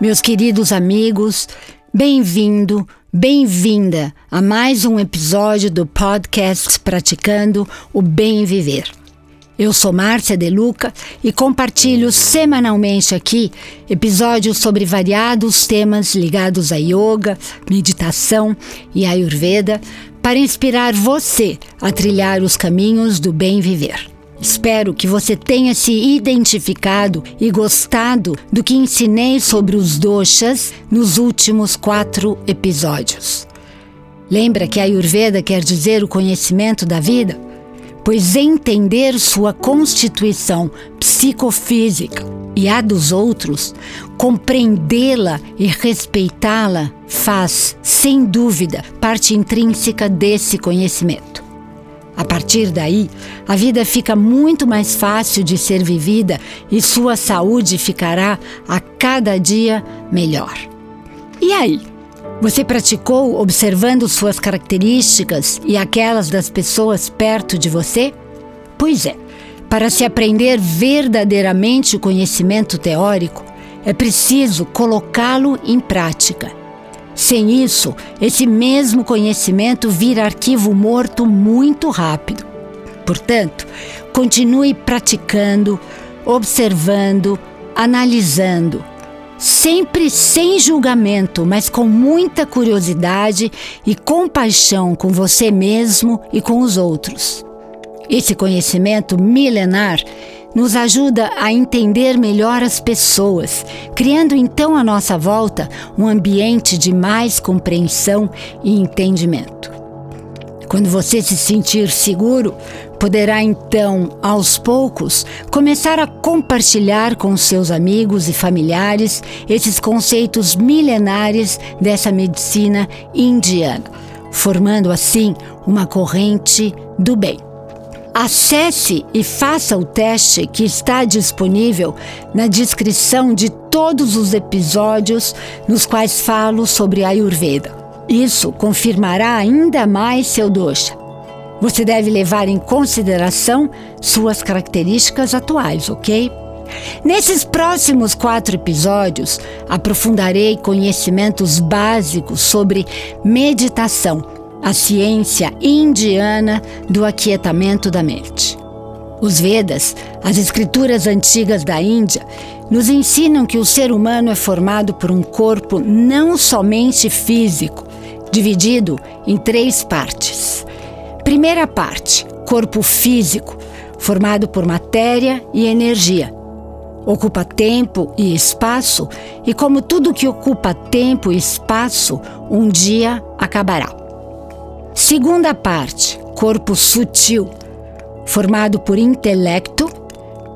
Meus queridos amigos, bem-vindo, bem-vinda a mais um episódio do podcast Praticando o Bem Viver. Eu sou Márcia De Luca e compartilho semanalmente aqui episódios sobre variados temas ligados a yoga, meditação e ayurveda para inspirar você a trilhar os caminhos do bem viver. Espero que você tenha se identificado e gostado do que ensinei sobre os doshas nos últimos quatro episódios. Lembra que a Ayurveda quer dizer o conhecimento da vida? Pois entender sua constituição psicofísica e a dos outros, compreendê-la e respeitá-la faz, sem dúvida, parte intrínseca desse conhecimento. A partir daí, a vida fica muito mais fácil de ser vivida e sua saúde ficará a cada dia melhor. E aí? Você praticou observando suas características e aquelas das pessoas perto de você? Pois é, para se aprender verdadeiramente o conhecimento teórico, é preciso colocá-lo em prática. Sem isso, esse mesmo conhecimento vira arquivo morto muito rápido. Portanto, continue praticando, observando, analisando, sempre sem julgamento, mas com muita curiosidade e compaixão com você mesmo e com os outros. Esse conhecimento milenar nos ajuda a entender melhor as pessoas, criando então à nossa volta um ambiente de mais compreensão e entendimento. Quando você se sentir seguro, poderá então, aos poucos, começar a compartilhar com seus amigos e familiares esses conceitos milenares dessa medicina indiana, formando assim uma corrente do bem. Acesse e faça o teste que está disponível na descrição de todos os episódios nos quais falo sobre Ayurveda. Isso confirmará ainda mais seu dosha. Você deve levar em consideração suas características atuais, ok? Nesses próximos quatro episódios, aprofundarei conhecimentos básicos sobre meditação a ciência indiana do aquietamento da mente. Os Vedas, as escrituras antigas da Índia, nos ensinam que o ser humano é formado por um corpo não somente físico, dividido em três partes. Primeira parte, corpo físico, formado por matéria e energia. Ocupa tempo e espaço, e como tudo que ocupa tempo e espaço, um dia acabará. Segunda parte, corpo sutil, formado por intelecto,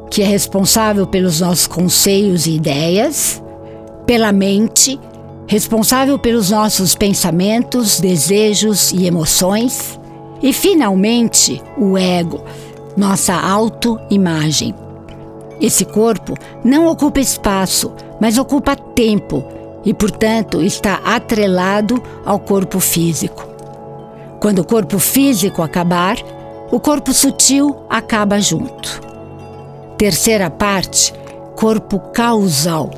que é responsável pelos nossos conceitos e ideias, pela mente, responsável pelos nossos pensamentos, desejos e emoções, e finalmente o ego, nossa autoimagem. Esse corpo não ocupa espaço, mas ocupa tempo e, portanto, está atrelado ao corpo físico. Quando o corpo físico acabar, o corpo sutil acaba junto. Terceira parte, corpo causal,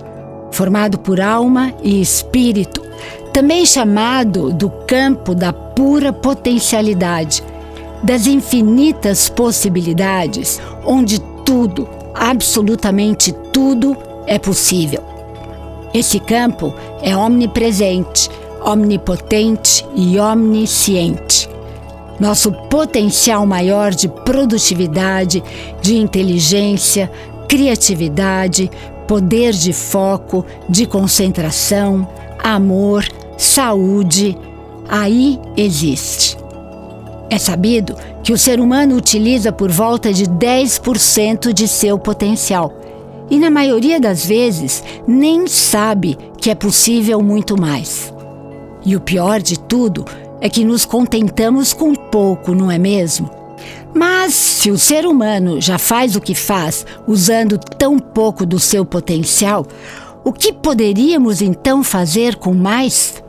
formado por alma e espírito, também chamado do campo da pura potencialidade, das infinitas possibilidades, onde tudo, absolutamente tudo, é possível. Esse campo é omnipresente omnipotente e omnisciente. Nosso potencial maior de produtividade, de inteligência, criatividade, poder de foco, de concentração, amor, saúde, aí existe. É sabido que o ser humano utiliza por volta de 10% de seu potencial e, na maioria das vezes, nem sabe que é possível muito mais. E o pior de tudo é que nos contentamos com pouco, não é mesmo? Mas se o ser humano já faz o que faz usando tão pouco do seu potencial, o que poderíamos então fazer com mais?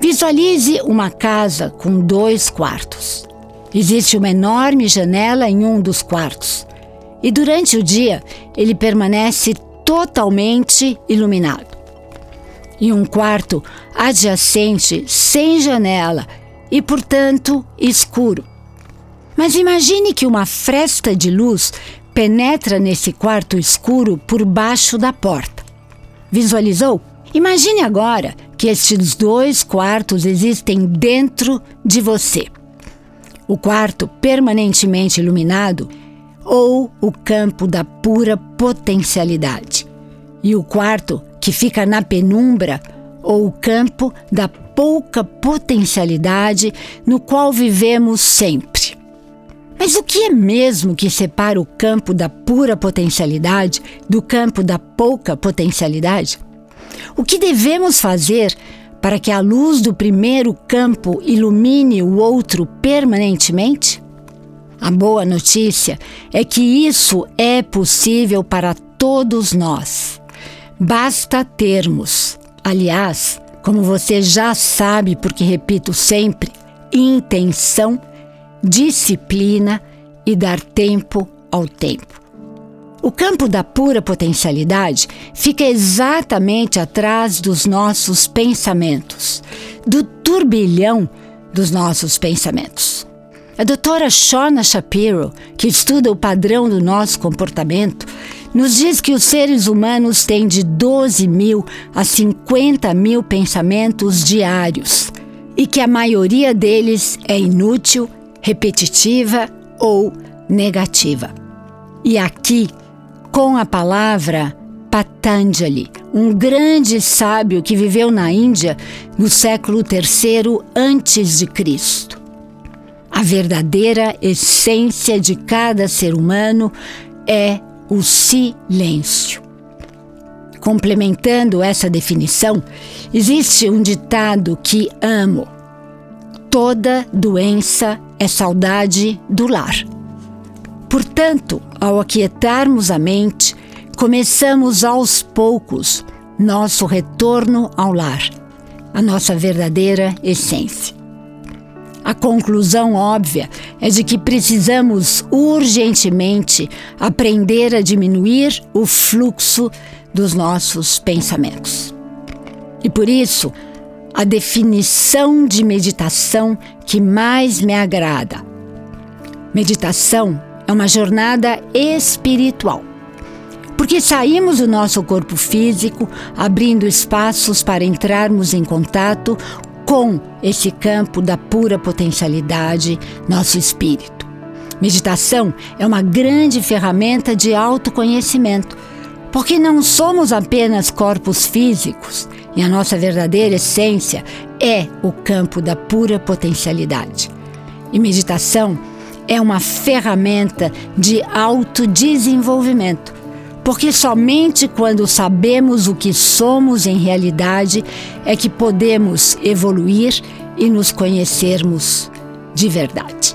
Visualize uma casa com dois quartos. Existe uma enorme janela em um dos quartos. E durante o dia ele permanece totalmente iluminado. E um quarto adjacente sem janela e, portanto, escuro. Mas imagine que uma fresta de luz penetra nesse quarto escuro por baixo da porta. Visualizou? Imagine agora que estes dois quartos existem dentro de você. O quarto permanentemente iluminado ou o campo da pura potencialidade. E o quarto que fica na penumbra ou o campo da pouca potencialidade no qual vivemos sempre. Mas o que é mesmo que separa o campo da pura potencialidade do campo da pouca potencialidade? O que devemos fazer para que a luz do primeiro campo ilumine o outro permanentemente? A boa notícia é que isso é possível para todos nós. Basta termos, aliás, como você já sabe, porque repito sempre, intenção, disciplina e dar tempo ao tempo. O campo da pura potencialidade fica exatamente atrás dos nossos pensamentos, do turbilhão dos nossos pensamentos. A doutora Shona Shapiro, que estuda o padrão do nosso comportamento, nos diz que os seres humanos têm de 12 mil a 50 mil pensamentos diários e que a maioria deles é inútil, repetitiva ou negativa. E aqui com a palavra Patanjali, um grande sábio que viveu na Índia no século III antes de Cristo. A verdadeira essência de cada ser humano é o silêncio. Complementando essa definição, existe um ditado que amo: toda doença é saudade do lar. Portanto, ao aquietarmos a mente, começamos aos poucos nosso retorno ao lar, a nossa verdadeira essência. A conclusão óbvia é de que precisamos urgentemente aprender a diminuir o fluxo dos nossos pensamentos. E por isso, a definição de meditação que mais me agrada. Meditação é uma jornada espiritual. Porque saímos do nosso corpo físico, abrindo espaços para entrarmos em contato com esse campo da pura potencialidade, nosso espírito. Meditação é uma grande ferramenta de autoconhecimento, porque não somos apenas corpos físicos e a nossa verdadeira essência é o campo da pura potencialidade. E meditação é uma ferramenta de autodesenvolvimento, porque somente quando sabemos o que somos em realidade é que podemos evoluir e nos conhecermos de verdade.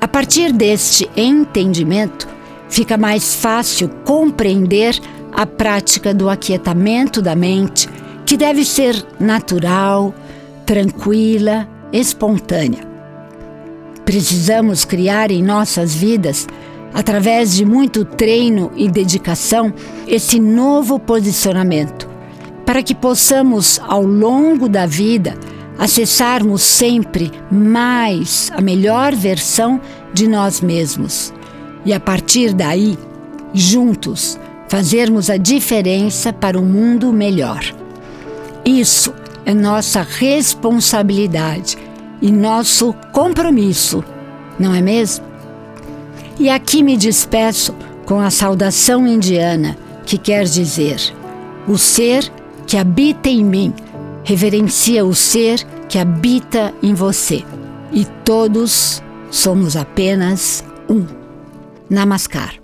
A partir deste entendimento, fica mais fácil compreender a prática do aquietamento da mente, que deve ser natural, tranquila, espontânea. Precisamos criar em nossas vidas, através de muito treino e dedicação, esse novo posicionamento, para que possamos, ao longo da vida, acessarmos sempre mais a melhor versão de nós mesmos. E a partir daí, juntos, fazermos a diferença para um mundo melhor. Isso é nossa responsabilidade e nosso compromisso, não é mesmo? E aqui me despeço com a saudação indiana, que quer dizer: o ser que habita em mim reverencia o ser que habita em você. E todos somos apenas um. Namaskar.